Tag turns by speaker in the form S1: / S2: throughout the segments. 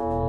S1: you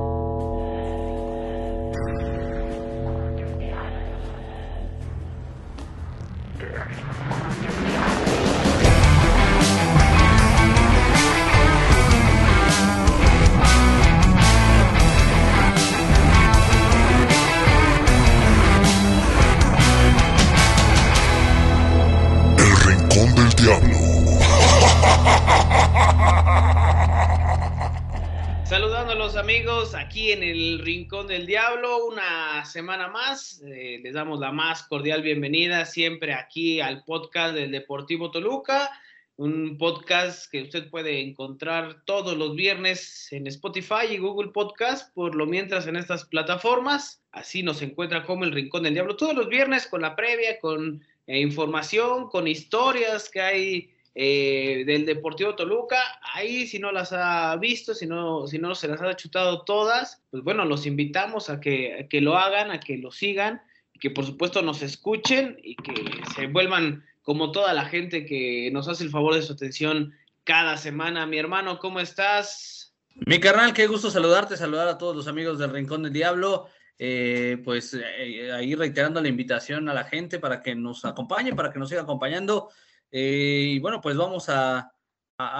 S1: aquí en el Rincón del Diablo, una semana más. Eh, les damos la más cordial bienvenida siempre aquí al podcast del Deportivo Toluca, un podcast que usted puede encontrar todos los viernes en Spotify y Google Podcast, por lo mientras en estas plataformas. Así nos encuentra como el Rincón del Diablo todos los viernes con la previa, con eh, información, con historias que hay eh, del Deportivo Toluca. Ahí, si no las ha visto, si no, si no se las ha chutado todas, pues bueno, los invitamos a que, que lo hagan, a que lo sigan, que por supuesto nos escuchen y que se vuelvan como toda la gente que nos hace el favor de su atención cada semana. Mi hermano, ¿cómo estás?
S2: Mi carnal, qué gusto saludarte, saludar a todos los amigos del Rincón del Diablo. Eh, pues eh, ahí reiterando la invitación a la gente para que nos acompañe, para que nos siga acompañando eh, y bueno, pues vamos a,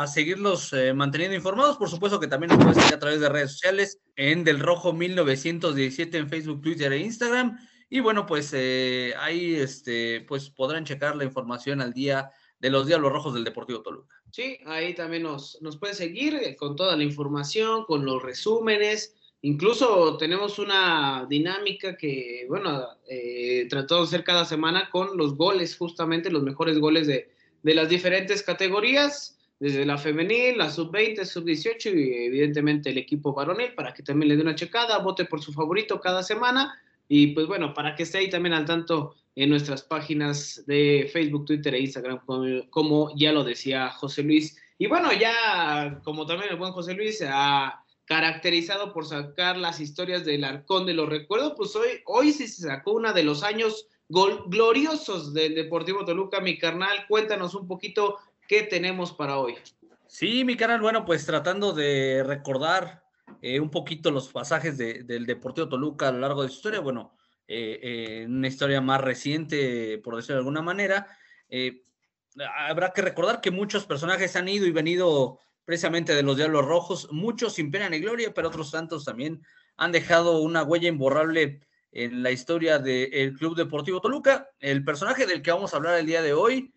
S2: seguirlos eh, manteniendo informados. Por supuesto que también nos pueden seguir a través de redes sociales en Del Rojo 1917 en Facebook, Twitter e Instagram. Y bueno, pues eh, ahí este, pues podrán checar la información al día de los Diablos Rojos del Deportivo Toluca.
S1: Sí, ahí también nos, nos pueden seguir con toda la información, con los resúmenes. Incluso tenemos una dinámica que, bueno, tratamos de hacer cada semana con los goles, justamente los mejores goles de, de las diferentes categorías, desde la femenil, la sub-20, sub-18 y evidentemente el equipo varonil, para que también le dé una checada, vote por su favorito cada semana y pues bueno, para que esté ahí también al tanto en nuestras páginas de Facebook, Twitter e Instagram, como, ya lo decía José Luis. Y bueno, ya como también el buen José Luis ha caracterizado por sacar las historias del Arcón de los Recuerdos, pues hoy, hoy sí se sacó una de los años gloriosos del Deportivo Toluca, mi carnal. Cuéntanos un poquito qué tenemos para hoy.
S2: Sí, mi carnal, bueno, pues tratando de recordar eh, un poquito los pasajes del Deportivo Toluca a lo largo de su historia, bueno, eh, eh, una historia más reciente, por decirlo de alguna manera, habrá que recordar que muchos personajes han ido y venido precisamente de los Diablos Rojos, muchos sin pena ni gloria, pero otros tantos también han dejado una huella imborrable en la historia del Club Deportivo Toluca. El personaje del que vamos a hablar el día de hoy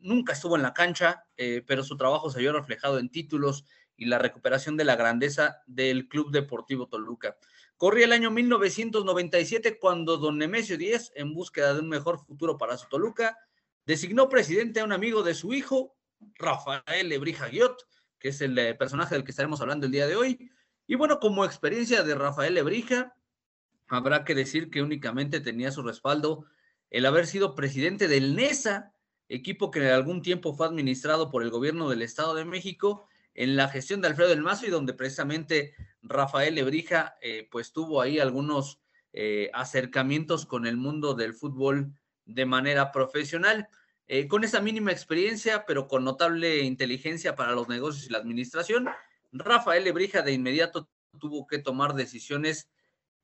S2: nunca estuvo en la cancha, eh, pero su trabajo se vio reflejado en títulos y la recuperación de la grandeza del Club Deportivo Toluca. Corría el año 1997 cuando don Nemesio Díez, en búsqueda de un mejor futuro para su Toluca, designó presidente a un amigo de su hijo, Rafael Lebrija Guiot, que es el eh, personaje del que estaremos hablando el día de hoy. Y bueno, como experiencia de Rafael Lebrija, habrá que decir que únicamente tenía su respaldo el haber sido presidente del NESA, equipo que en algún tiempo fue administrado por el gobierno del Estado de México en la gestión de Alfredo del Mazo y donde precisamente Rafael Lebrija eh, pues tuvo ahí algunos eh, acercamientos con el mundo del fútbol de manera profesional. Eh, con esa mínima experiencia, pero con notable inteligencia para los negocios y la administración, Rafael Lebrija de inmediato tuvo que tomar decisiones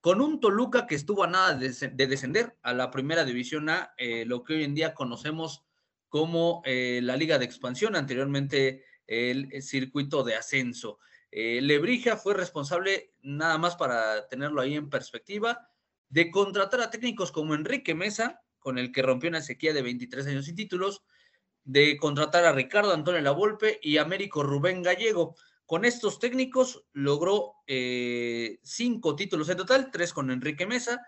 S2: con un Toluca que estuvo a nada de, descender a la primera división A, eh, lo que hoy en día conocemos como eh, la Liga de Expansión, anteriormente el, circuito de ascenso. Eh, Lebrija fue responsable, nada más para tenerlo ahí en perspectiva, de contratar a técnicos como Enrique Mesa, con el que rompió una sequía de 23 años sin títulos, de contratar a Ricardo Antonio Lavolpe y Américo Rubén Gallego. Con estos técnicos logró eh, cinco títulos en total, tres con Enrique Mesa,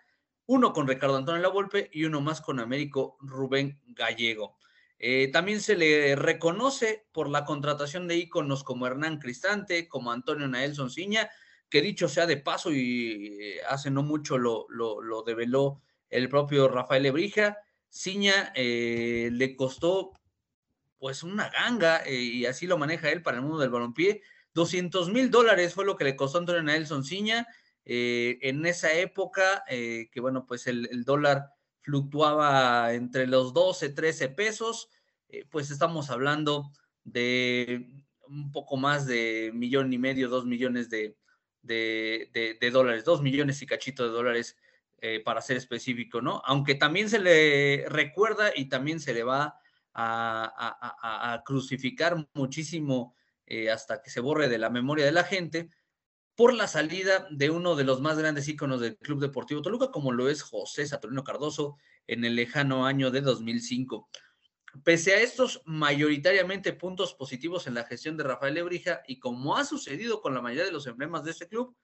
S2: uno con Ricardo Antonio Lavolpe y uno más con Américo Rubén Gallego. Eh, también se le reconoce por la contratación de íconos como Hernán Cristante, como Antonio Naelson Ciña, que dicho sea de paso y eh, hace no mucho lo, lo, develó el propio Rafael Ebrija. Ciña le costó pues una ganga y así lo maneja él para el mundo del balompié 200 mil dólares fue lo que le costó Antonio Nelson Ciña. Eh, en esa época, eh, que bueno, pues el, dólar fluctuaba entre los 12, 13 pesos, eh, pues estamos hablando de un poco más de millón y medio, dos millones de, de, dólares, dos millones y cachito de dólares para ser específico, ¿no? Aunque también se le recuerda y también se le va a, crucificar muchísimo eh, hasta que se borre de la memoria de la gente por la salida de uno de los más grandes íconos del Club Deportivo Toluca, como lo es José Saturnino Cardoso en el lejano año de 2005. Pese a estos mayoritariamente puntos positivos en la gestión de Rafael Lebrija y como ha sucedido con la mayoría de los emblemas de este club,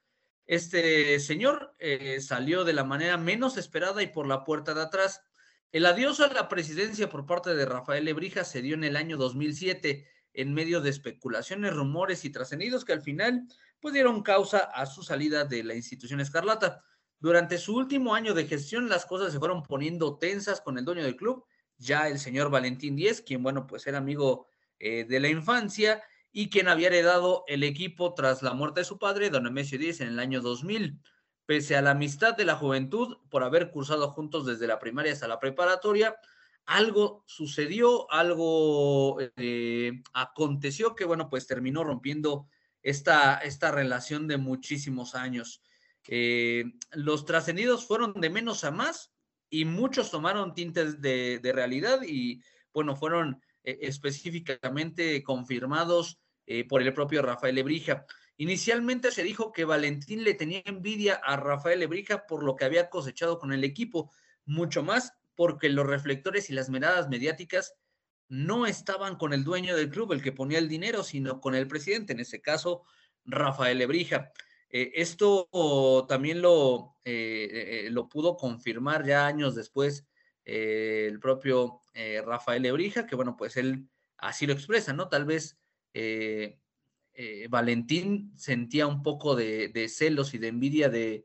S2: este señor eh, salió de la manera menos esperada y por la puerta de atrás. El adiós a la presidencia por parte de Rafael Lebrija se dio en el año 2007 en medio de especulaciones, rumores y trascendidos que al final pues dieron causa a su salida de la institución escarlata. Durante su último año de gestión las cosas se fueron poniendo tensas con el dueño del club ya el señor Valentín Díez, quien, bueno, pues era amigo eh, de la infancia y quien había heredado el equipo tras la muerte de su padre, don Nemesio Díez, en el año 2000. Pese a la amistad de la juventud por haber cursado juntos desde la primaria hasta la preparatoria, algo sucedió, algo eh, aconteció que, bueno, pues terminó rompiendo esta, esta relación de muchísimos años. Eh, los trascendidos fueron de menos a más y muchos tomaron tintes de, realidad y bueno, fueron eh, específicamente confirmados por el propio Rafael Ebrija. Inicialmente se dijo que Valentín le tenía envidia a Rafael Ebrija por lo que había cosechado con el equipo, mucho más porque los reflectores y las miradas mediáticas no estaban con el dueño del club, el que ponía el dinero, sino con el presidente, en ese caso, Rafael Ebrija. Eh, esto también lo, eh, eh, lo pudo confirmar ya años después el propio Rafael Ebrija, que bueno, pues él así lo expresa, ¿no? Tal vez Valentín sentía un poco de, celos y de envidia de,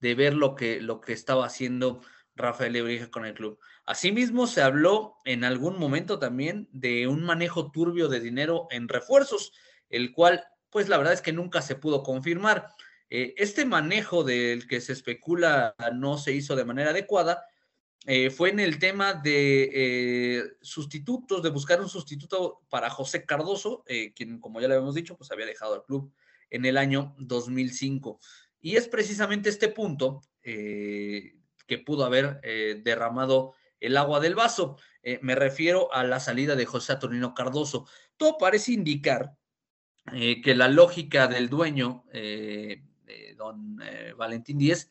S2: ver lo que, lo que estaba haciendo Rafael Ebrija con el club. Asimismo, se habló en algún momento también de un manejo turbio de dinero en refuerzos, el cual pues la verdad es que nunca se pudo confirmar. Eh, este manejo del que se especula no se hizo de manera adecuada eh, fue en el tema de eh, sustitutos, de buscar un sustituto para José Cardoso, quien, como ya le habíamos dicho, pues había dejado el club en el año 2005. Y es precisamente este punto que pudo haber derramado el agua del vaso. me refiero a la salida de José Saturnino Cardoso. Todo parece indicar eh, que la lógica del dueño, eh, don eh, Valentín Díez,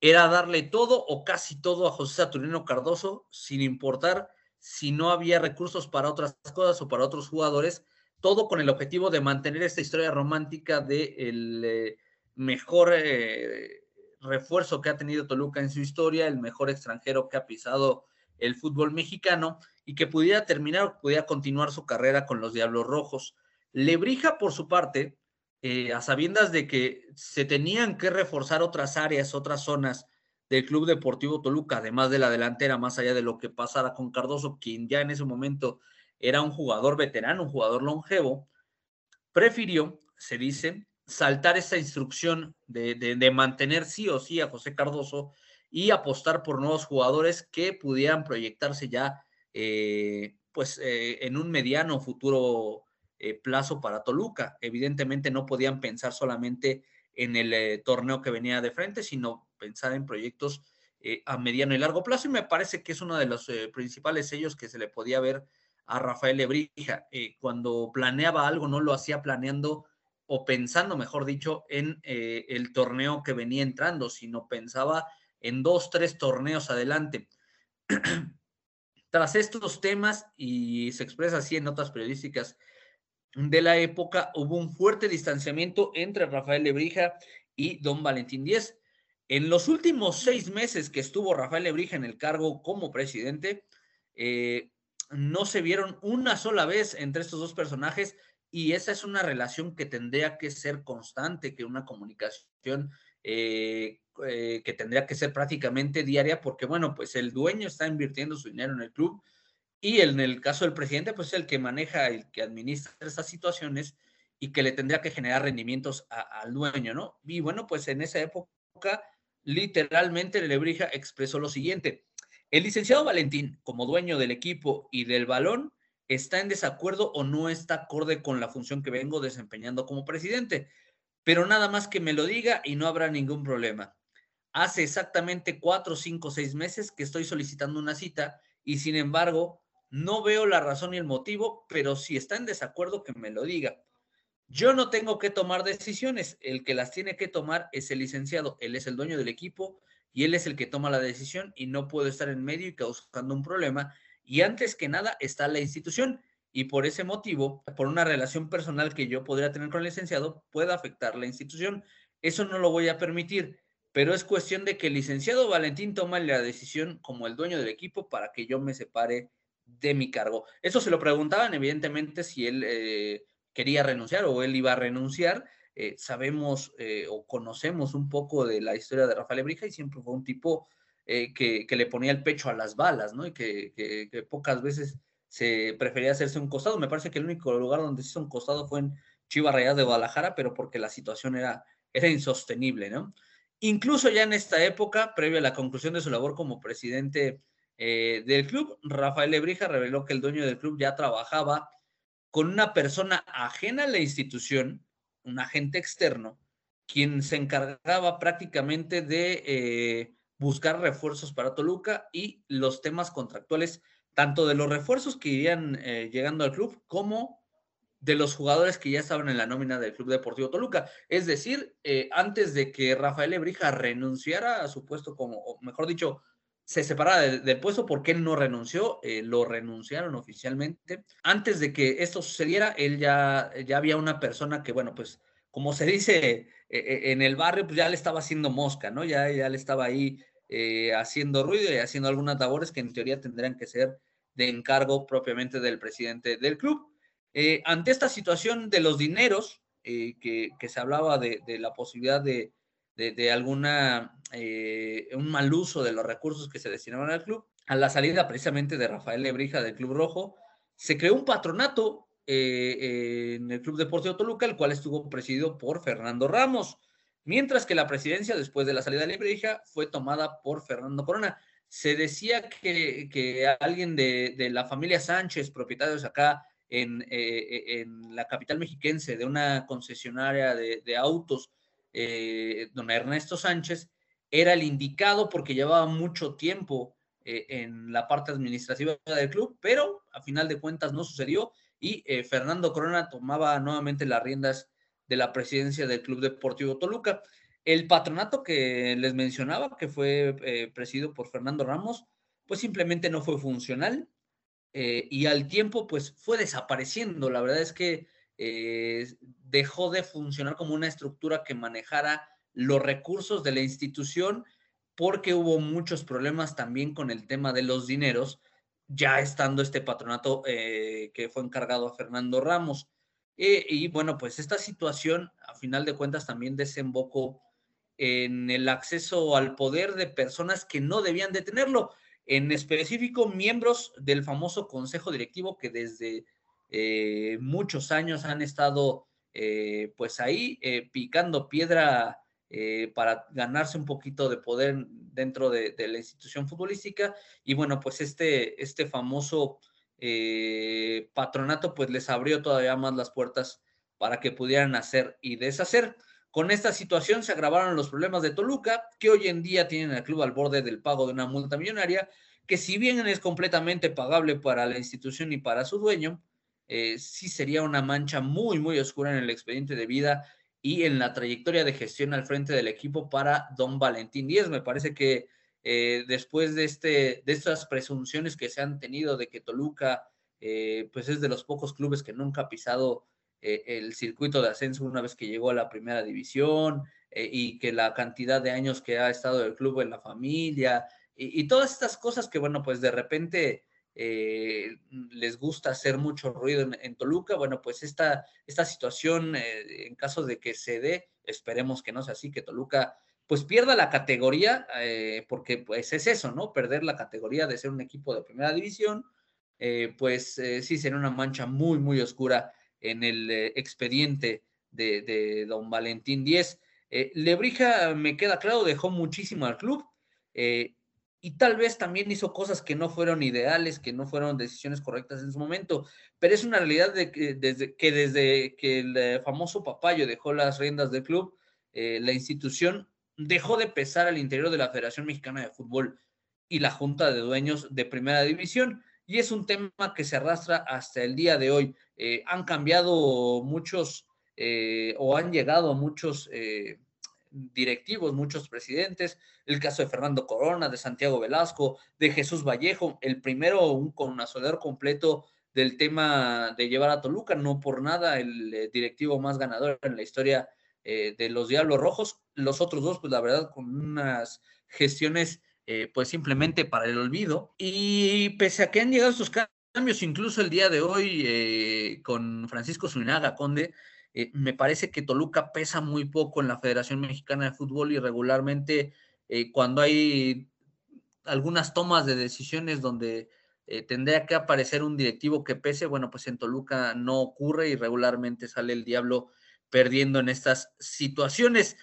S2: era darle todo o casi todo a José Saturnino Cardoso, sin importar si no había recursos para otras cosas o para otros jugadores, todo con el objetivo de mantener esta historia romántica del de mejor refuerzo que ha tenido Toluca en su historia, el mejor extranjero que ha pisado el fútbol mexicano y que pudiera terminar, pudiera continuar su carrera con los Diablos Rojos. Lebrija, por su parte, eh, a sabiendas de que se tenían que reforzar otras áreas, otras zonas del Club Deportivo Toluca, además de la delantera, más allá de lo que pasara con Cardoso, quien ya en ese momento era un jugador veterano, un jugador longevo, prefirió, se dice, saltar esa instrucción de, mantener sí o sí a José Cardoso y apostar por nuevos jugadores que pudieran proyectarse ya eh, pues eh, en un mediano futuro eh, plazo para Toluca. Evidentemente no podían pensar solamente en el eh, torneo que venía de frente, sino pensar en proyectos a mediano y largo plazo. Y me parece que es uno de los principales sellos que se le podía ver a Rafael Lebrija. cuando planeaba algo, no lo hacía planeando o pensando, mejor dicho, en el torneo que venía entrando, sino pensaba en dos, tres torneos adelante. Tras estos temas, y se expresa así en notas periodísticas, de la época hubo un fuerte distanciamiento entre Rafael Lebrija y don Valentín Díez. En los últimos seis meses que estuvo Rafael Lebrija en el cargo como presidente, eh, no se vieron una sola vez entre estos dos personajes y esa es una relación que tendría que ser constante, que una comunicación eh, eh, que tendría que ser prácticamente diaria, porque bueno, pues el dueño está invirtiendo su dinero en el club, y en el caso del presidente, pues es el que maneja, el que administra esas situaciones y que le tendría que generar rendimientos al dueño, ¿no? Y bueno, pues en esa época, literalmente Lebrija expresó lo siguiente. El licenciado Valentín, como dueño del equipo y del balón, está en desacuerdo o no está acorde con la función que vengo desempeñando como presidente. pero nada más que me lo diga y no habrá ningún problema. Hace exactamente cuatro, cinco, seis meses que estoy solicitando una cita y sin embargo no veo la razón y el motivo, pero si está en desacuerdo que me lo diga. Yo no tengo que tomar decisiones, el que las tiene que tomar es el licenciado, él es el dueño del equipo y él es el que toma la decisión y no puedo estar en medio y causando un problema. Y antes que nada está la institución y por ese motivo, por una relación personal que yo podría tener con el licenciado, puede afectar la institución. Eso no lo voy a permitir, pero es cuestión de que el licenciado Valentín tome la decisión como el dueño del equipo para que yo me separe de mi cargo. Eso se lo preguntaban, evidentemente, si él eh, quería renunciar o él iba a renunciar. Eh, sabemos eh, o conocemos un poco de la historia de Rafael Ebrija y siempre fue un tipo eh, que, le ponía el pecho a las balas, ¿no? Y que, pocas veces se prefería hacerse un costado. Me parece que el único lugar donde se hizo un costado fue en Chivas Rayadas de Guadalajara, pero porque la situación era, insostenible, ¿no? Incluso ya en esta época, previo a la conclusión de su labor como presidente del club, Rafael Ebrija reveló que el dueño del club ya trabajaba con una persona ajena a la institución, un agente externo, quien se encargaba prácticamente de eh, buscar refuerzos para Toluca y los temas contractuales, tanto de los refuerzos que irían eh, llegando al club como de los jugadores que ya estaban en la nómina del Club Deportivo Toluca. Es decir, eh, antes de que Rafael Ebrija renunciara a su puesto como, o mejor dicho, se separara del, puesto porque él no renunció, eh, lo renunciaron oficialmente. Antes de que esto sucediera, él ya, ya había una persona que, bueno, pues como se dice eh, eh, en el barrio, pues ya le estaba haciendo mosca, ¿no? Ya, ya le estaba ahí haciendo ruido y haciendo algunas labores que en teoría tendrían que ser de encargo propiamente del presidente del club. ante esta situación de los dineros, que, que, se hablaba de, de la posibilidad de, de, alguna, eh, un mal uso de los recursos que se destinaban al club. A la salida precisamente de Rafael Lebrija del Club Rojo, se creó un patronato eh, en el Club Deportivo Toluca, el cual estuvo presidido por Fernando Ramos, mientras que la presidencia, después de la salida de Lebrija, fue tomada por Fernando Corona. Se decía que, que alguien de, de, la familia Sánchez, propietarios acá en, eh, en, la capital mexiquense de una concesionaria de, de autos, eh, don Ernesto Sánchez, era el indicado porque llevaba mucho tiempo eh, en la parte administrativa del club, pero a final de cuentas no sucedió y eh, Fernando Corona tomaba nuevamente las riendas de la presidencia del Club Deportivo Toluca. El patronato que les mencionaba, que fue presidido por Fernando Ramos, pues simplemente no fue funcional y al tiempo pues fue desapareciendo. La verdad es que eh, dejó de funcionar como una estructura que manejara los recursos de la institución porque hubo muchos problemas también con el tema de los dineros, ya estando este patronato eh, que fue encargado a Fernando Ramos. Eh, y bueno, pues esta situación, a final de cuentas, también desembocó en el acceso al poder de personas que no debían de tenerlo, en específico miembros del famoso consejo directivo que desde eh, muchos años han estado pues ahí picando piedra para ganarse un poquito de poder dentro de, la institución futbolística y bueno pues este, este famoso patronato pues les abrió todavía más las puertas para que pudieran hacer y deshacer. Con esta situación se agravaron los problemas de Toluca, que hoy en día tienen al club al borde del pago de una multa millonaria, que si bien es completamente pagable para la institución y para su dueño, eh, sí sería una mancha muy, muy oscura en el expediente de vida y en la trayectoria de gestión al frente del equipo para don Valentín Díez. Me parece que eh, después de, este, de estas presunciones que se han tenido de que Toluca, eh, pues es de los pocos clubes que nunca ha pisado el circuito de ascenso una vez que llegó a la primera división y que la cantidad de años que ha estado el club en la familia y, y todas estas cosas que, bueno, pues de repente eh, les gusta hacer mucho ruido en, Toluca. Bueno, pues esta, esta situación, eh, en caso de que se dé, esperemos que no sea así, que Toluca pues pierda la categoría, eh, porque pues es eso, ¿no? Perder la categoría de ser un equipo de primera división, pues sí sería una mancha muy, muy oscura en el expediente de, de, don Valentín Díez. Lebrija, me queda claro, dejó muchísimo al club y tal vez también hizo cosas que no fueron ideales, que no fueron decisiones correctas en su momento, pero es una realidad de que desde que, desde que el eh, famoso Papayo dejó las riendas del club, eh, la institución dejó de pesar al interior de la Federación Mexicana de Fútbol y la Junta de Dueños de Primera División, y es un tema que se arrastra hasta el día de hoy. Eh, han cambiado muchos o han llegado muchos directivos, muchos presidentes, el caso de Fernando Corona, de Santiago Velasco, de Jesús Vallejo, el primero un conocedor completo del tema de llevar a Toluca, no por nada el eh, directivo más ganador en la historia eh, de los Diablos Rojos, los otros dos, pues la verdad, con unas gestiones eh, pues simplemente para el olvido. Y pese a que han llegado estos cambios, incluso el día de hoy con Francisco Zuinaga Conde, eh, me parece que Toluca pesa muy poco en la Federación Mexicana de Fútbol y regularmente eh, cuando hay algunas tomas de decisiones donde eh, tendría que aparecer un directivo que pese, bueno, pues en Toluca no ocurre y regularmente sale el diablo perdiendo en estas situaciones.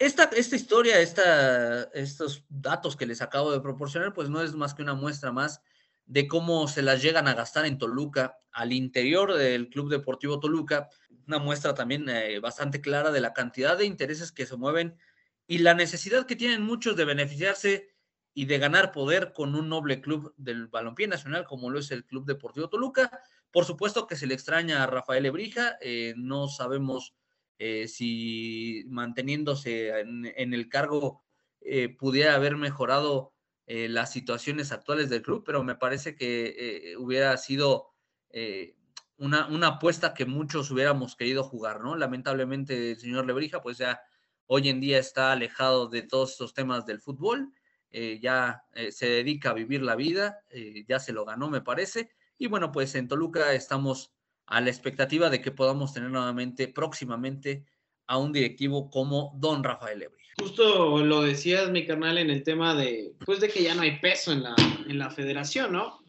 S2: Esta, esta historia, estos datos que les acabo de proporcionar, pues no es más que una muestra más de cómo se las llegan a gastar en Toluca, al interior del Club Deportivo Toluca, una muestra también eh, bastante clara de la cantidad de intereses que se mueven y la necesidad que tienen muchos de beneficiarse y de ganar poder con un noble club del balompié nacional como lo es el Club Deportivo Toluca. Por supuesto que se le extraña a Rafael Ebrija, eh, no sabemos eh, si manteniéndose en, el cargo pudiera haber mejorado las situaciones actuales del club, pero me parece que hubiera sido una, una, apuesta que muchos hubiéramos querido jugar, ¿no? Lamentablemente el señor Lebrija, pues ya hoy en día está alejado de todos estos temas del fútbol, eh, ya eh, se dedica a vivir la vida, eh, ya se lo ganó, me parece, y bueno, pues en Toluca estamos a la expectativa de que podamos tener nuevamente próximamente a un directivo como don Rafael Lebrija.
S1: Justo lo decías, mi carnal, en el tema de, pues de que ya no hay peso en la, en la federación, ¿no?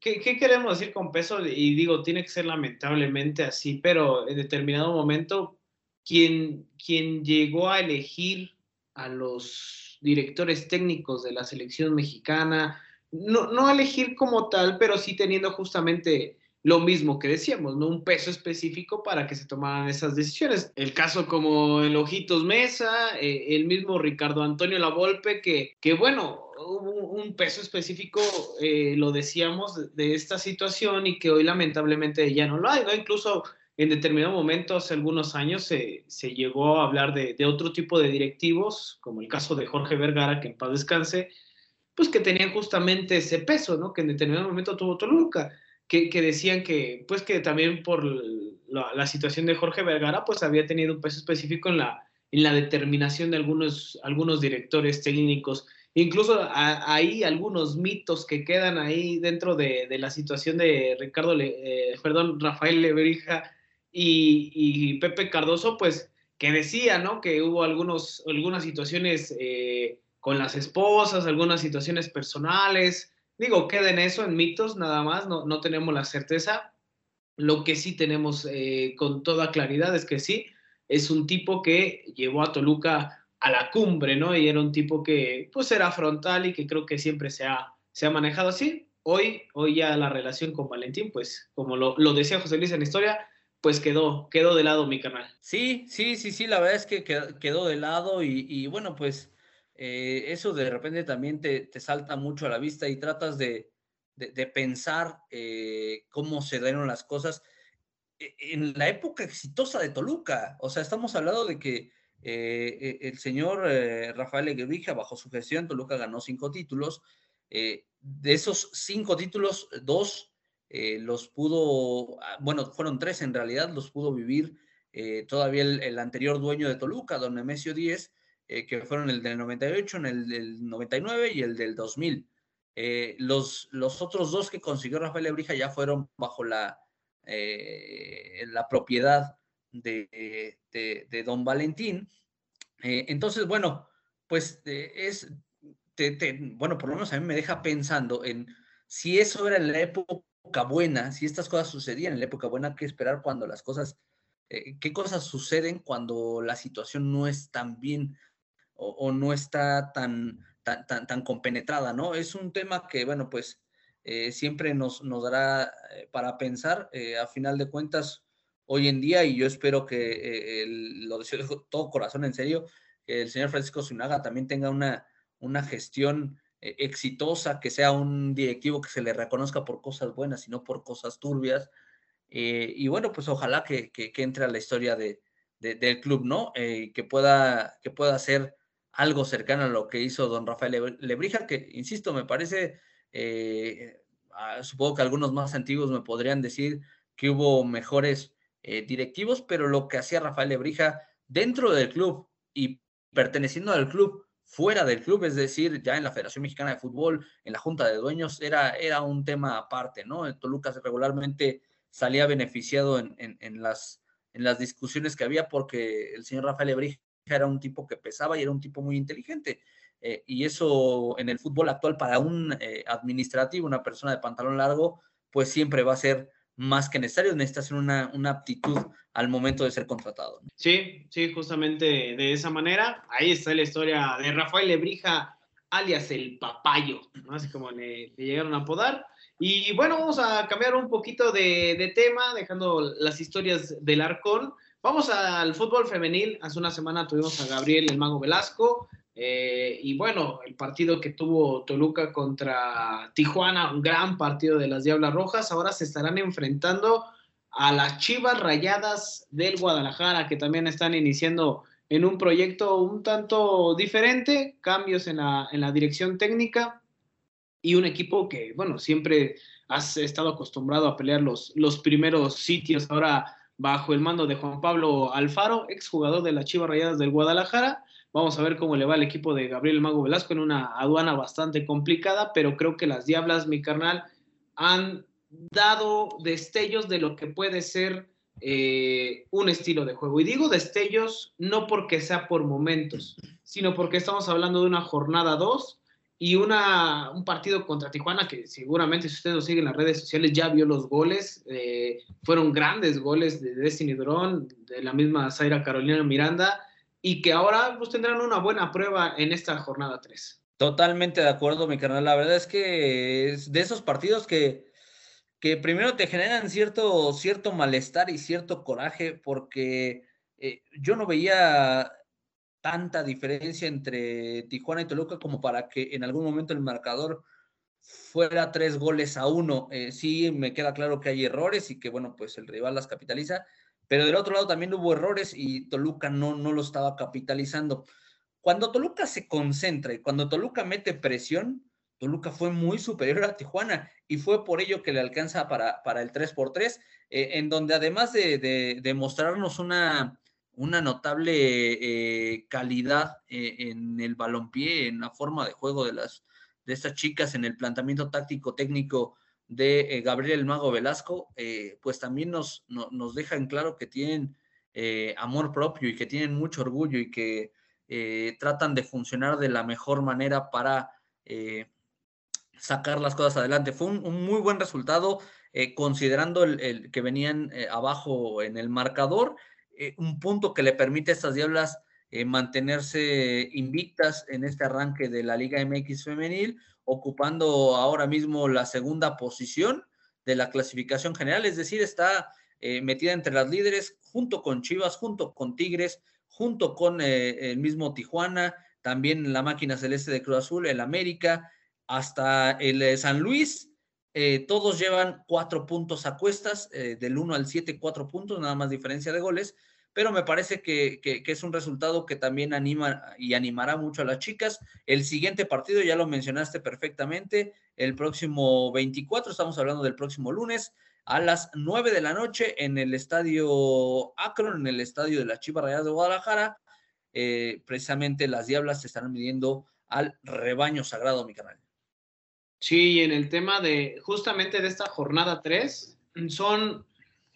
S1: ¿Qué, queremos decir con peso? Y digo, tiene que ser lamentablemente así, pero en determinado momento, quien, llegó a elegir a los directores técnicos de la selección mexicana, no, no elegir como tal, pero sí teniendo justamente lo mismo que decíamos, ¿no? Un peso específico para que se tomaran esas decisiones. El caso como el Ojitos Mesa, eh, el mismo Ricardo Antonio Lavolpe, que, que bueno, hubo un peso específico, eh, lo decíamos, de, esta situación y que hoy lamentablemente ya no lo hay, ¿no? Incluso en determinado momento, hace algunos años, se, se llegó a hablar de, de, otro tipo de directivos, como el caso de Jorge Vergara, que en paz descanse, pues que tenían justamente ese peso, ¿no? Que en determinado momento tuvo Toluca que, decían que, pues que también por la, situación de Jorge Vergara, pues había tenido un peso específico en la, en la determinación de algunos, algunos directores técnicos. Incluso hay algunos mitos que quedan ahí dentro de, la situación de Ricardo, eh, perdón, Rafael Lebrija y, y, Pepe Cardoso, pues que decía, ¿no? Que hubo algunos, algunas situaciones eh, con las esposas, algunas situaciones personales, Digo, queda en eso, en mitos nada más, no, no tenemos la certeza. Lo que sí tenemos eh, con toda claridad es que sí, es un tipo que llevó a Toluca a la cumbre, ¿no? Y era un tipo que pues era frontal y que creo que siempre se ha, se ha manejado así. Hoy, hoy ya la relación con Valentín, pues como lo, lo decía José Luis en la historia, pues quedó, quedó de lado mi canal.
S2: Sí, sí, sí, sí, la verdad es que quedó de lado y, y bueno, pues eh, eso de repente también te, salta mucho a la vista y tratas de, pensar eh, cómo se dieron las cosas e, en la época exitosa de Toluca. O sea, estamos hablando de que eh, e, el señor Rafael Eguerija, bajo su gestión, Toluca ganó cinco títulos. de esos cinco títulos, dos los pudo, ah, bueno, fueron tres en realidad, los pudo vivir todavía el, el, anterior dueño de Toluca, don Nemesio Díez, eh, que fueron el del 98, en el del 99 y el del 2000. Eh, los, los otros dos que consiguió Rafael Lebrija ya fueron bajo la, eh, la propiedad de, de, don Valentín. entonces, bueno, pues es, bueno, por lo menos a mí me deja pensando en si eso era en la época buena, si estas cosas sucedían en la época buena, ¿qué esperar cuando las cosas, qué cosas suceden cuando la situación no es tan bien o, no está tan, tan, tan, tan compenetrada, ¿no? Es un tema que, bueno, pues eh, siempre nos, nos dará eh, para pensar, a final de cuentas, hoy en día, y yo espero que lo deseo de todo corazón, en serio, que el señor Francisco Zunaga también tenga una, una gestión exitosa, que sea un directivo que se le reconozca por cosas buenas y no por cosas turbias. y bueno, pues ojalá que, que, entre a la historia de, del club, ¿no? que, pueda, que pueda ser algo cercano a lo que hizo don Rafael Lebrija, que, insisto, me parece, eh, ah, supongo que algunos más antiguos me podrían decir que hubo mejores eh, directivos, pero lo que hacía Rafael Lebrija dentro del club y perteneciendo al club, fuera del club, es decir, ya en la Federación Mexicana de Fútbol, en la Junta de Dueños, era, era un tema aparte, ¿no? Toluca regularmente salía beneficiado en, en, las, en las discusiones que había porque el señor Rafael Lebrija era un tipo que pesaba y era un tipo muy inteligente. Eh, y eso en el fútbol actual para un eh, administrativo, una persona de pantalón largo, pues siempre va a ser más que necesario, necesitas una, una aptitud al momento de ser contratado.
S1: Sí, sí, justamente de esa manera. Ahí está la historia de Rafael Lebrija, alias el papayo, así como le, llegaron a apodar. Y bueno, vamos a cambiar un poquito de, de tema, dejando las historias del Arcón Vamos al fútbol femenil. Hace una semana tuvimos a Gabriel el Mago Velasco. Eh, y bueno, el partido que tuvo Toluca contra Tijuana, un gran partido de las Diablas Rojas. Ahora se estarán enfrentando a las Chivas Rayadas del Guadalajara, que también están iniciando en un proyecto un tanto diferente, cambios en la, en la dirección técnica y un equipo que, bueno, siempre has estado acostumbrado a pelear los, los primeros sitios. Ahora bajo el mando de Juan Pablo Alfaro, exjugador de las Chivas Rayadas del Guadalajara. Vamos a ver cómo le va el equipo de Gabriel Mago Velasco en una aduana bastante complicada, pero creo que las Diablas, mi carnal, han dado destellos de lo que puede ser eh, un estilo de juego. Y digo destellos no porque sea por momentos, sino porque estamos hablando de una jornada 2 y una, un partido contra Tijuana que seguramente si ustedes lo siguen en las redes sociales ya vio los goles, eh, fueron grandes goles de Destiny Durón, de la misma Zaira Carolina Miranda, y que ahora pues, tendrán una buena prueba en esta jornada 3.
S2: Totalmente de acuerdo, mi carnal. La verdad es que es de esos partidos que, que primero te generan cierto, cierto malestar y cierto coraje, porque eh, yo no veía tanta diferencia entre Tijuana y Toluca como para que en algún momento el marcador fuera tres goles a uno. Eh, sí, me queda claro que hay errores y que, bueno, pues el rival las capitaliza, pero del otro lado también hubo errores y Toluca no, no lo estaba capitalizando. Cuando Toluca se concentra y cuando Toluca mete presión, Toluca fue muy superior a Tijuana y fue por ello que le alcanza para, para el 3 por 3 eh, en donde además de, de mostrarnos una, una notable eh, calidad eh, en el balompié, en la forma de juego de las de estas chicas, en el planteamiento táctico técnico de eh, Gabriel el Mago Velasco, pues también nos, nos deja en claro que tienen amor propio y que tienen mucho orgullo y que tratan de funcionar de la mejor manera para sacar las cosas adelante. Fue un, muy buen resultado, considerando el, que venían abajo en el marcador eh, un punto que le permite a estas diablas eh, mantenerse invictas en este arranque de la Liga MX femenil, ocupando ahora mismo la segunda posición de la clasificación general, es decir, está eh, metida entre las líderes junto con Chivas, junto con Tigres, junto con el mismo Tijuana, también la máquina celeste de Cruz Azul, el América, hasta el San Luis, eh, todos llevan cuatro puntos a cuestas, eh, del 1 al 7, cuatro puntos, nada más diferencia de goles, pero me parece que, es un resultado que también anima y animará mucho a las chicas. El siguiente partido, ya lo mencionaste perfectamente, el próximo 24, estamos hablando del próximo lunes, a las 9 de la noche en el estadio Akron, en el estadio de la Chivas Rayadas de Guadalajara. Eh, precisamente las Diablas se estarán midiendo al rebaño sagrado, mi canal.
S1: Sí, en el tema de justamente de esta jornada 3, son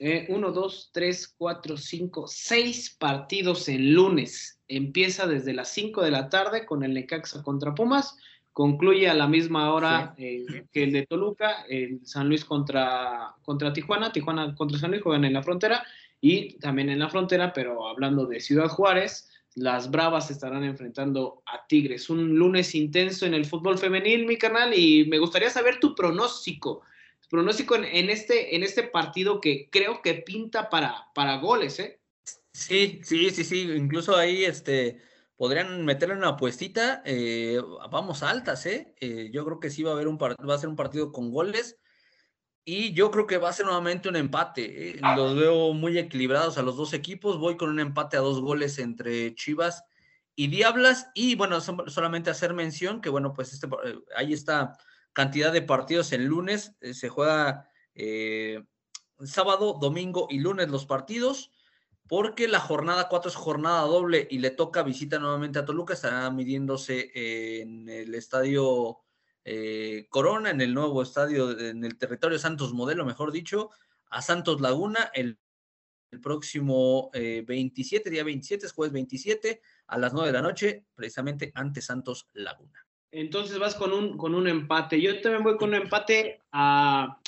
S1: 1, 2, 3, 4, 5, 6 partidos en lunes. Empieza desde las 5 de la tarde con el Necaxa contra Pumas, concluye a la misma hora eh, que el de Toluca, el San Luis contra, contra Tijuana, Tijuana contra San Luis juegan en la frontera y también en la frontera, pero hablando de Ciudad Juárez, las Bravas estarán enfrentando a Tigres. Un lunes intenso en el fútbol femenil, mi canal, y me gustaría saber tu pronóstico. Tu pronóstico en, este, en este partido que creo que pinta para, para goles, ¿eh?
S2: Sí, sí, sí, sí. Incluso ahí este, podrían meterle una apuestita. Eh, vamos altas, ¿eh? ¿eh? Yo creo que sí va a, haber un va a ser un partido con goles. Y yo creo que va a ser nuevamente un empate. ¿eh? Los veo muy equilibrados a los dos equipos. Voy con un empate a dos goles entre Chivas y Diablas. Y bueno, solamente hacer mención que, bueno, pues este, eh, ahí está cantidad de partidos el lunes. Eh, se juega sábado, domingo y lunes los partidos. Porque la jornada 4 es jornada doble y le toca visita nuevamente a Toluca. Estará midiéndose en el estadio eh, Corona en el nuevo estadio, en el territorio Santos Modelo, mejor dicho, a Santos Laguna el, próximo 27, eh, día 27, es jueves 27, a las 9 de la noche, precisamente ante Santos Laguna.
S1: Entonces vas con un, con un empate. Yo también voy con un empate a,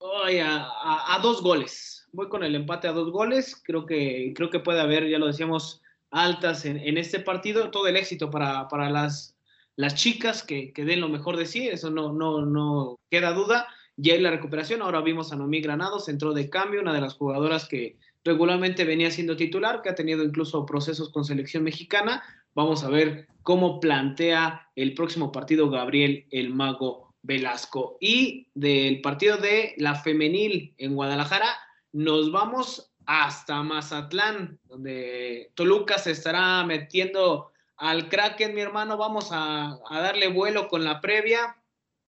S1: a, dos goles. Voy con el empate a dos goles. Creo que, creo que puede haber, ya lo decíamos, altas en, en este partido. Todo el éxito para, para las las chicas que, den lo mejor de sí, eso no, no, no queda duda. Ya en la recuperación, ahora vimos a Noemí Granados, entró de cambio, una de las jugadoras que regularmente venía siendo titular, que ha tenido incluso procesos con selección mexicana. Vamos a ver cómo plantea el próximo partido Gabriel el Mago Velasco. Y del partido de la femenil en Guadalajara, nos vamos hasta Mazatlán, donde Toluca se estará metiendo al Kraken, mi hermano, vamos a, darle vuelo con la previa.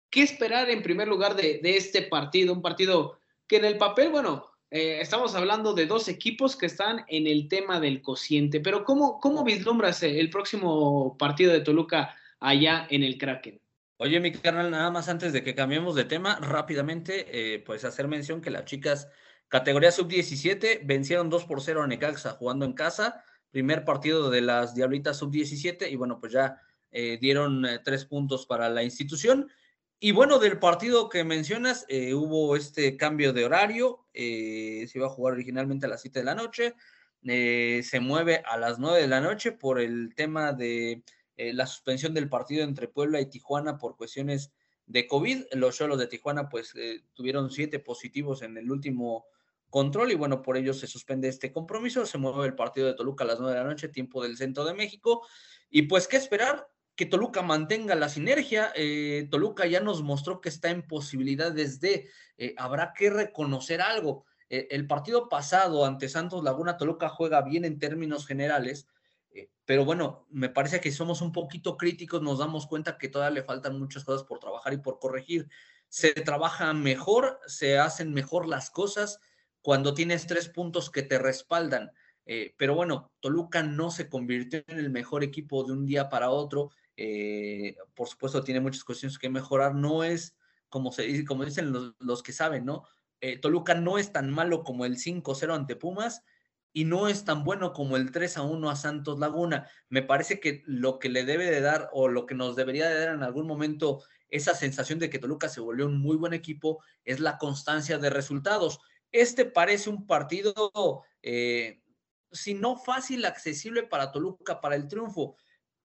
S1: ¿Qué esperar en primer lugar de, este partido? Un partido que en el papel, bueno, eh, estamos hablando de dos equipos que están en el tema del cociente, pero ¿cómo, cómo vislumbras el próximo partido de Toluca allá en el Kraken?
S2: Oye, mi canal, nada más antes de que cambiemos de tema, rápidamente, eh, pues hacer mención que las chicas categoría sub-17 vencieron 2 por 0 a Necaxa jugando en casa primer partido de las Diablitas Sub-17 y bueno, pues ya eh, dieron eh, tres puntos para la institución. Y bueno, del partido que mencionas, eh, hubo este cambio de horario, se iba a jugar originalmente a las 7 de la noche, se mueve a las 9 de la noche por el tema de la suspensión del partido entre Puebla y Tijuana por cuestiones de COVID. Los Cholos de Tijuana pues tuvieron siete positivos en el último control y bueno, por ello se suspende este compromiso, se mueve el partido de Toluca a las 9 de la noche, tiempo del centro de México, y pues qué esperar, que Toluca mantenga la sinergia, eh, Toluca ya nos mostró que está en posibilidades de, eh, habrá que reconocer algo, eh, el partido pasado ante Santos Laguna, Toluca juega bien en términos generales, pero bueno, me parece que somos un poquito críticos, nos damos cuenta que todavía le faltan muchas cosas por trabajar y por corregir. Se trabaja mejor, se hacen mejor las cosas, cuando tienes tres puntos que te respaldan. Eh, pero bueno, Toluca no se convirtió en el mejor equipo de un día para otro. Eh, por supuesto, tiene muchas cuestiones que mejorar. No es, como, se, como dicen los, que saben, ¿no? Eh, Toluca no es tan malo como el 5-0 ante Pumas y no es tan bueno como el 3-1 a Santos Laguna. Me parece que lo que le debe de dar o lo que nos debería de dar en algún momento esa sensación de que Toluca se volvió un muy buen equipo es la constancia de resultados. Este parece un partido, eh, si no fácil, accesible para Toluca, para el triunfo.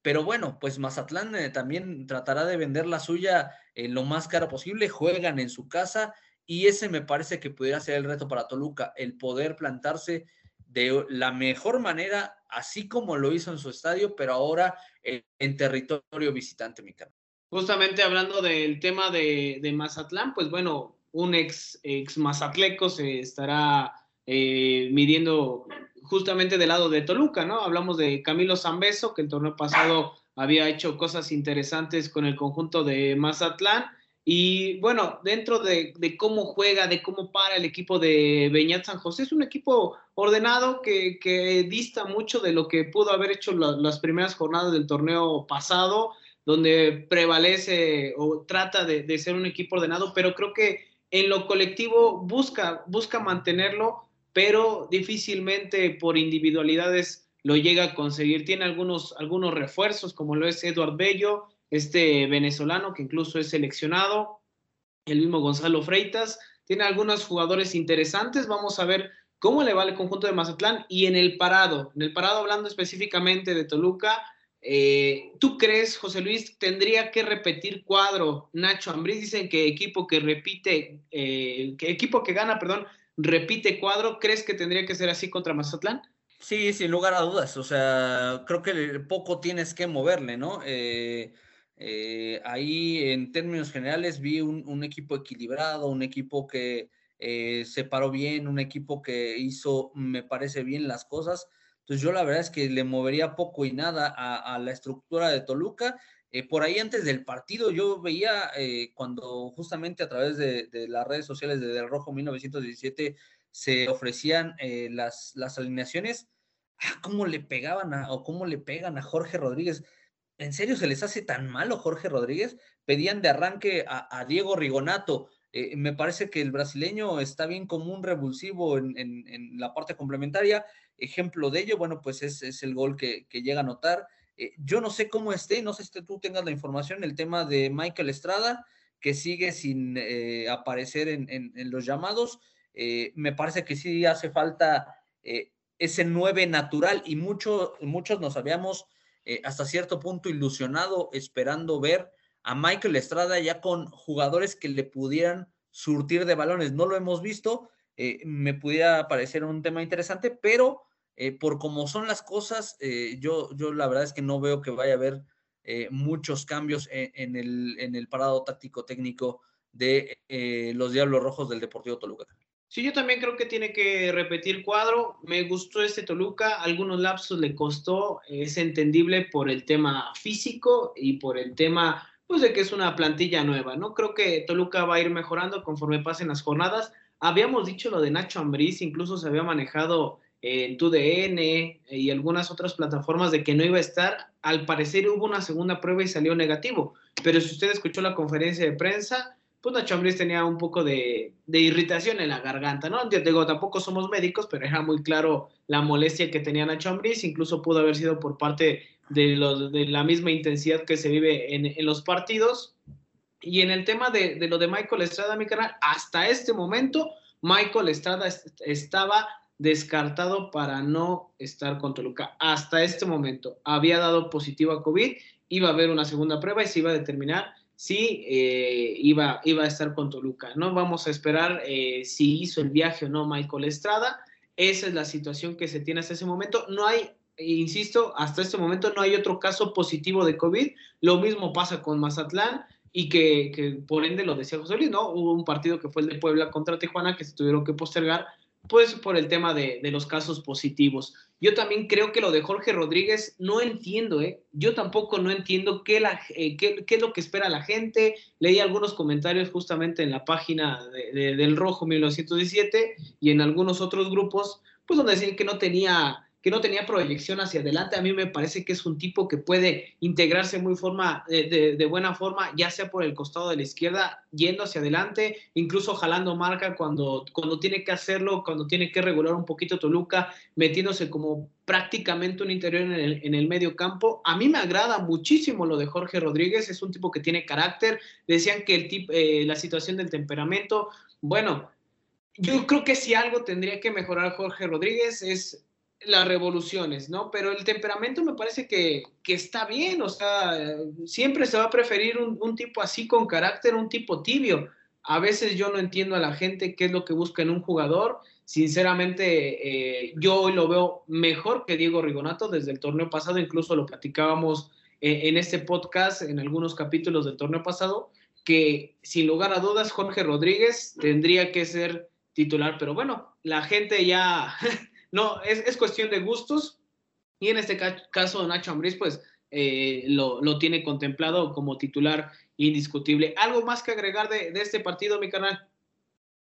S2: Pero bueno, pues Mazatlán eh, también tratará de vender la suya en lo más caro posible. Juegan en su casa y ese me parece que pudiera ser el reto para Toluca, el poder plantarse de la mejor manera, así como lo hizo en su estadio, pero ahora en, territorio visitante, mi
S1: Justamente hablando del tema de Mazatlán, pues bueno, un ex, ex Mazatleco se estará eh, midiendo justamente del lado de Toluca, ¿no? Hablamos de Camilo Zambeso, que el torneo pasado había hecho cosas interesantes con el conjunto de Mazatlán. Y bueno, dentro de, cómo juega, de cómo para el equipo de Beñat San José, es un equipo ordenado que, dista mucho de lo que pudo haber hecho las primeras jornadas del torneo pasado, donde prevalece o trata de, de ser un equipo ordenado, pero creo que en lo colectivo busca, busca mantenerlo, pero difícilmente por individualidades lo llega a conseguir. Tiene algunos, algunos refuerzos, como lo es Eduard Bello, este venezolano que incluso es seleccionado, el mismo Gonzalo Freitas. Tiene algunos jugadores interesantes. Vamos a ver ¿Cómo le va el conjunto de Mazatlán? Y en el parado, en el parado hablando específicamente de Toluca, eh, ¿Tú crees, José Luis, tendría que repetir cuadro Nacho Ambriz? Dicen que equipo que repite, eh, que equipo que gana, perdón, repite cuadro. ¿Crees que tendría que ser así contra Mazatlán?
S2: Sí, sin lugar a dudas. O sea, creo que poco tienes que moverle, ¿no? Eh, ahí, en términos generales, vi un, equipo equilibrado, un equipo que se paró bien, un equipo que hizo, me parece bien las cosas entonces yo la verdad es que le movería poco y nada a, la estructura de Toluca. Eh, por ahí antes del partido yo veía eh, cuando justamente a través de, las redes sociales de Del Rojo 1917 se ofrecían eh, las, las alineaciones, ah, cómo le pegaban o cómo le pegan a Jorge Rodríguez. ¿En serio se les hace tan malo Jorge Rodríguez? Pedían de arranque a, Diego Rigonato. me parece que el brasileño está bien como un revulsivo en, en la parte complementaria Ejemplo de ello, bueno, pues es, el gol que, llega a notar. Eh, yo no sé cómo esté, no sé si tú tengas la información, el tema de Michael Estrada, que sigue sin eh, aparecer en, los llamados. Eh, me parece que sí hace falta ese nueve natural y mucho, muchos nos habíamos hasta cierto punto ilusionado esperando ver a Michael Estrada ya con jugadores que le pudieran surtir de balones. No lo hemos visto, me pudiera parecer un tema interesante, pero eh, por cómo son las cosas, eh, yo, yo la verdad es que no veo que vaya a haber eh, muchos cambios en, el, en, el, parado táctico técnico de los Diablos Rojos del Deportivo Toluca.
S1: Sí, yo también creo que tiene que repetir cuadro. Me gustó este Toluca, algunos lapsos le costó, es entendible por el tema físico y por el tema, pues, de que es una plantilla nueva, ¿no? Creo que Toluca va a ir mejorando conforme pasen las jornadas. Habíamos dicho lo de Nacho Ambriz, incluso se había manejado en TUDN y algunas otras plataformas de que no iba a estar, al parecer hubo una segunda prueba y salió negativo. Pero si usted escuchó la conferencia de prensa, pues Nacho Ambriz tenía un poco de, irritación en la garganta, ¿no? Digo, tampoco somos médicos, pero era muy claro la molestia que tenía Nacho Ambriz, incluso pudo haber sido por parte de, la misma intensidad que se vive en los partidos. Y en el tema de, lo de Michael Estrada, mi canal, hasta este momento, Michael Estrada estaba descartado para no estar con Toluca. Hasta este momento había dado positivo a COVID, iba a haber una segunda prueba y se iba a determinar si eh, iba, iba a estar con Toluca. No vamos a esperar eh, si hizo el viaje o no Michael Estrada. Esa es la situación que se tiene hasta ese momento. No hay, insisto, hasta este momento no hay otro caso positivo de COVID. Lo mismo pasa con Mazatlán y que, que por ende lo decía José Luis, ¿no? Hubo un partido que fue el de Puebla contra Tijuana que se tuvieron que postergar pues por el tema de, los casos positivos. Yo también creo que lo de Jorge Rodríguez no entiendo, ¿eh? Yo tampoco no entiendo qué, la, eh, qué, es lo que espera la gente. Leí algunos comentarios justamente en la página del Rojo 1917 y en algunos otros grupos, pues donde decían que no tenía que no tenía proyección hacia adelante. A mí me parece que es un tipo que puede integrarse muy forma, de, buena forma, ya sea por el costado de la izquierda, yendo hacia adelante, incluso jalando marca cuando, cuando tiene que hacerlo, cuando tiene que regular un poquito Toluca, metiéndose como prácticamente un interior en el, en el medio campo. A mí me agrada muchísimo lo de Jorge Rodríguez, es un tipo que tiene carácter. Decían que el eh, la situación del temperamento, bueno, yo creo que si algo tendría que mejorar Jorge Rodríguez es las revoluciones, ¿no? Pero el temperamento me parece que, está bien, o sea, siempre se va a preferir un, tipo así con carácter, un tipo tibio. A veces yo no entiendo a la gente qué es lo que busca en un jugador. Sinceramente, eh, yo hoy lo veo mejor que Diego Rigonato desde el torneo pasado, incluso lo platicábamos en este podcast, en algunos capítulos del torneo pasado, que sin lugar a dudas Jorge Rodríguez tendría que ser titular, pero bueno, la gente ya no, es, cuestión de gustos y en este caso Nacho Ambriz pues eh, lo, tiene contemplado como titular indiscutible. ¿Algo más que agregar de, este partido, mi canal?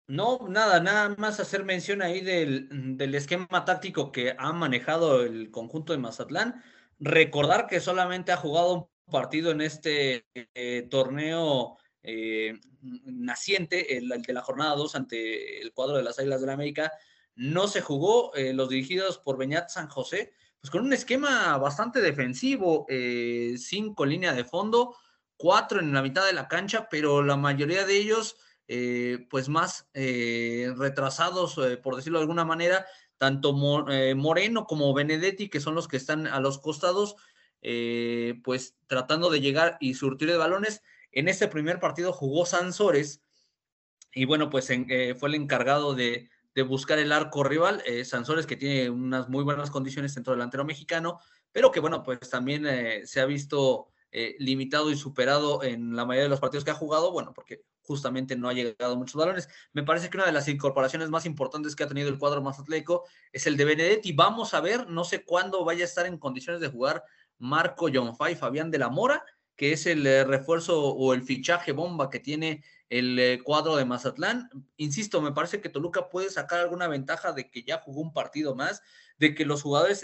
S2: No, nada, nada más hacer mención ahí del, esquema táctico que ha manejado el conjunto de Mazatlán. Recordar que solamente ha jugado un partido en este eh, torneo eh, naciente, el, de la jornada 2 ante el cuadro de las Águilas de la América, no se jugó, eh, los dirigidos por Beñat San José, pues con un esquema bastante defensivo, eh, cinco líneas de fondo, cuatro en la mitad de la cancha, pero la mayoría de ellos eh, pues más retrasados, por decirlo de alguna manera, tanto Moreno como Benedetti, que son los que están a los costados, pues tratando de llegar y surtir de balones. En este primer partido jugó Sansores y bueno, pues fue el encargado de, de, buscar el arco rival. Sansores que tiene unas muy buenas condiciones dentro delantero mexicano, pero que bueno, pues también se ha visto limitado y superado en la mayoría de los partidos que ha jugado, bueno, porque justamente no ha llegado muchos balones. Me parece que una de las incorporaciones más importantes que ha tenido el cuadro más atlético es el de Benedetti. Vamos a ver, no sé cuándo vaya a estar en condiciones de jugar Marco John Fay, Fabián de la Mora, que es el eh, refuerzo o el fichaje bomba que tiene el eh, cuadro de Mazatlán. Insisto, me parece que Toluca puede sacar alguna ventaja de que ya jugó un partido más, de que los jugadores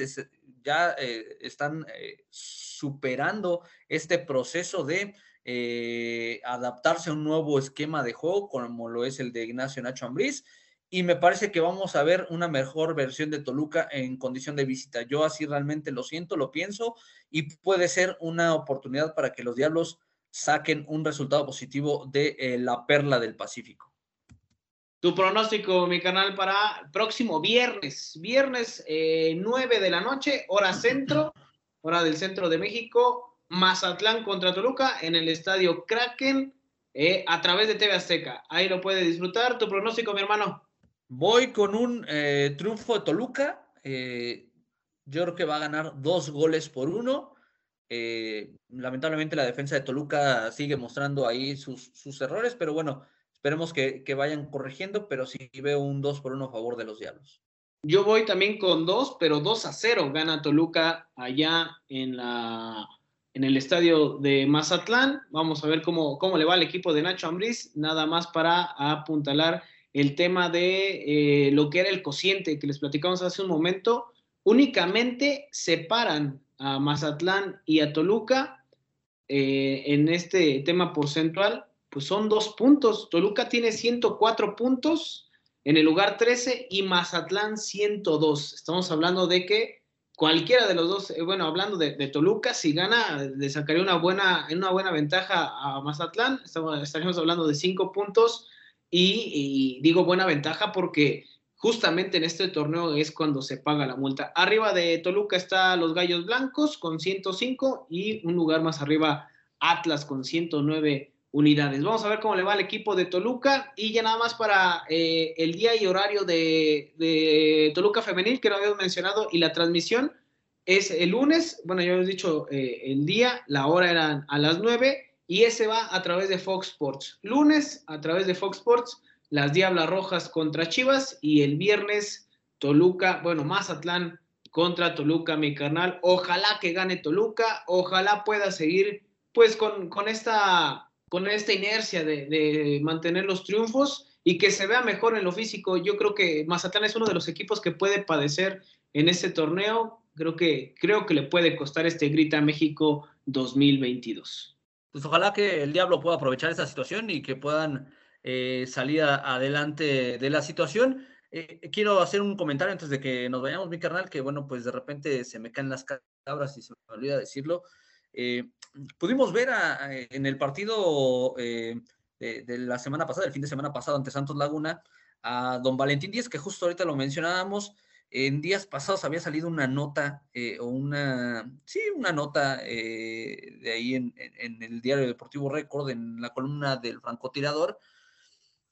S2: ya eh, están superando este proceso de eh, adaptarse a un nuevo esquema de juego, como lo es el de Ignacio Nacho Ambriz, y me parece que vamos a ver una mejor versión de Toluca en condición de visita. Yo así realmente lo siento, lo pienso, y puede ser una oportunidad para que los Diablos saquen un resultado positivo de eh, la perla del Pacífico.
S1: Tu pronóstico, mi canal, para próximo viernes, viernes 9 eh, de la noche, hora centro, hora del centro de México, Mazatlán contra Toluca en el estadio Kraken eh, a través de TV Azteca. Ahí lo puede disfrutar. Tu pronóstico, mi hermano.
S2: Voy con un eh, triunfo de Toluca. Yo creo que va a ganar dos goles por uno. Lamentablemente la defensa de Toluca sigue mostrando ahí sus, errores, pero bueno, esperemos que, vayan corrigiendo, pero sí veo un 2 por 1 a favor de los Diablos.
S1: Yo voy también con dos, pero 2 a 0 gana Toluca allá en la en el estadio de Mazatlán. Vamos a ver cómo, cómo le va al equipo de Nacho Ambriz, nada más para apuntalar el tema de eh, lo que era el cociente que les platicamos hace un momento. Únicamente separan a Mazatlán y a Toluca eh, en este tema porcentual, pues son dos puntos. Toluca tiene 104 puntos en el lugar 13 y Mazatlán 102. Estamos hablando de que cualquiera de los dos, eh, bueno, hablando de, Toluca, si gana, le sacaría una buena, una buena ventaja a Mazatlán. Estamos, estaríamos hablando de cinco puntos y, digo buena ventaja porque justamente en este torneo es cuando se paga la multa. Arriba de Toluca está los Gallos Blancos con 105 y un lugar más arriba Atlas con 109 unidades. Vamos a ver cómo le va al equipo de Toluca y ya nada más para eh, el día y horario de, Toluca Femenil que no habíamos mencionado y la transmisión es el lunes, bueno, ya hemos dicho eh, el día, la hora eran a las 9 y ese va a través de Fox Sports. Lunes a través de Fox Sports, las Diablas Rojas contra Chivas y el viernes Toluca, bueno, Mazatlán contra Toluca, mi carnal. Ojalá que gane Toluca, ojalá pueda seguir pues con, con esta con esta inercia de, mantener los triunfos y que se vea mejor en lo físico. Yo creo que Mazatlán es uno de los equipos que puede padecer en este torneo. Creo que, creo que le puede costar este Grita México 2022.
S2: Pues ojalá que el Diablo pueda aprovechar esta situación y que puedan eh, salir adelante de la situación. Eh, quiero hacer un comentario antes de que nos vayamos, mi carnal, que bueno, pues de repente se me caen las cabras y se me olvida decirlo. Eh, pudimos ver en el partido eh, de, la semana pasada, el fin de semana pasado ante Santos Laguna, a don Valentín Díaz, que justo ahorita lo mencionábamos. En días pasados había salido una nota, eh, o una, sí, una nota de ahí en, el diario Deportivo Récord, en la columna del francotirador,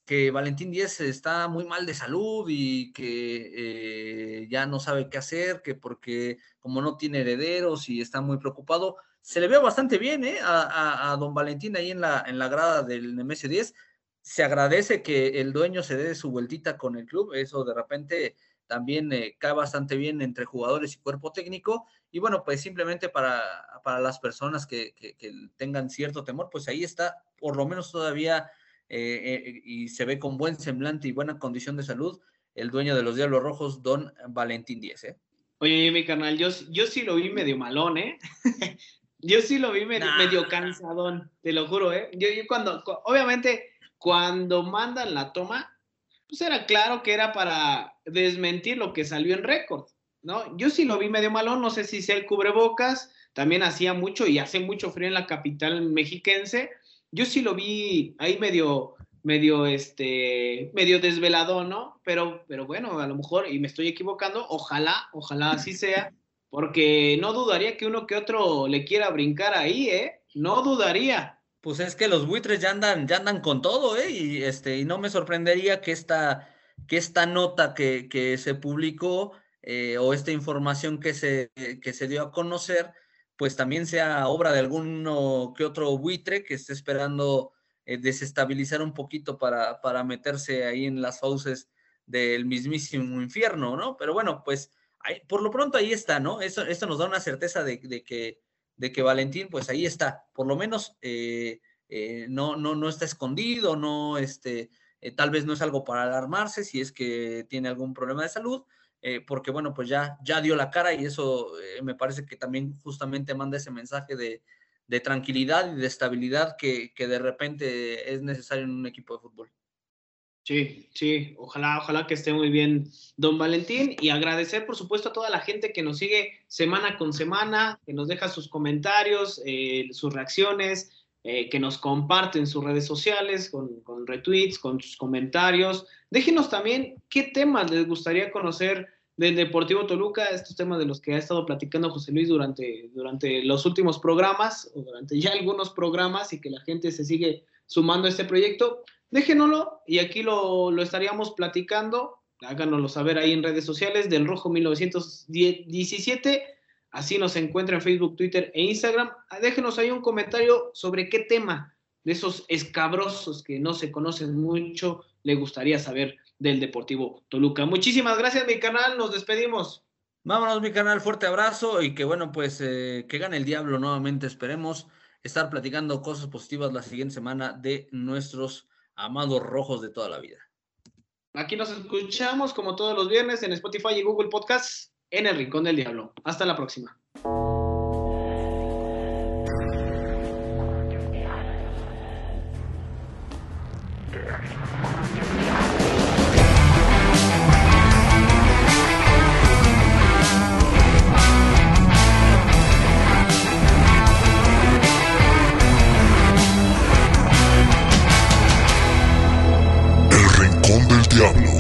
S2: que Valentín Díaz está muy mal de salud y que ya no sabe qué hacer, que porque como no tiene herederos y está muy preocupado, se le ve bastante bien ¿eh? a, don Valentín ahí en la, en la grada del MS10. Se agradece que el dueño se dé su vueltita con el club. Eso de repente también eh, cae bastante bien entre jugadores y cuerpo técnico. Y bueno, pues simplemente para, para las personas que, tengan cierto temor, pues ahí está, por lo menos todavía, eh, y se ve con buen semblante y buena condición de salud, el dueño de los Diablos Rojos, don Valentín Díez. ¿eh?
S1: Oye, mi carnal, yo, yo sí lo vi medio malón, ¿eh? Yo sí lo vi medio, cansadón, te lo juro, ¿eh? Yo, cuando, obviamente, cuando mandan la toma, pues era claro que era para desmentir lo que salió en récord, ¿no? Yo sí lo vi medio malón, no sé si sea el cubrebocas, también hacía mucho y hace mucho frío en la capital mexiquense. Yo sí lo vi ahí medio, medio, este, medio desvelado, ¿no? Pero, pero bueno, a lo mejor, y me estoy equivocando, ojalá, ojalá así sea, porque no dudaría que uno que otro le quiera brincar ahí, ¿eh? No dudaría.
S2: Pues es que los buitres ya andan, ya andan con todo, ¿eh? Y, este, y no me sorprendería que esta, que esta nota que, que se publicó eh, o esta información que se, que se dio a conocer, pues también sea obra de alguno que otro buitre que esté esperando eh, desestabilizar un poquito para, para meterse ahí en las fauces del mismísimo infierno, ¿no? Pero bueno, pues por lo pronto ahí está, ¿no? Eso, esto nos da una certeza de, que, de que Valentín, pues ahí está, por lo menos eh, no, no, no está escondido, no, este, tal vez no es algo para alarmarse si es que tiene algún problema de salud, eh, porque bueno, pues ya, ya dio la cara y eso eh, me parece que también justamente manda ese mensaje de, tranquilidad y de estabilidad que, de repente es necesario en un equipo de fútbol.
S1: Sí, sí, ojalá, ojalá que esté muy bien don Valentín y agradecer por supuesto a toda la gente que nos sigue semana con semana, que nos deja sus comentarios, eh, sus reacciones, que nos comparten sus redes sociales con, con, retweets, con sus comentarios. Déjenos también qué temas les gustaría conocer del Deportivo Toluca, estos temas de los que ha estado platicando José Luis durante, durante los últimos programas, o durante ya algunos programas, y que la gente se sigue sumando a este proyecto, déjenoslo y aquí lo, lo estaríamos platicando. Háganoslo saber ahí en redes sociales del Rojo 1917. Así nos encuentra en Facebook, Twitter e Instagram. Déjenos ahí un comentario sobre qué tema de esos escabrosos que no se conocen mucho le gustaría saber del Deportivo Toluca. Muchísimas gracias, mi canal. Nos despedimos.
S2: Vámonos, mi canal. Fuerte abrazo y que bueno, pues eh, que gane el diablo nuevamente. Esperemos estar platicando cosas positivas la siguiente semana de nuestros amados rojos de toda la vida.
S1: Aquí nos escuchamos como todos los viernes en Spotify y Google Podcast en el Rincón del Diablo. Hasta la próxima.
S3: Diablo.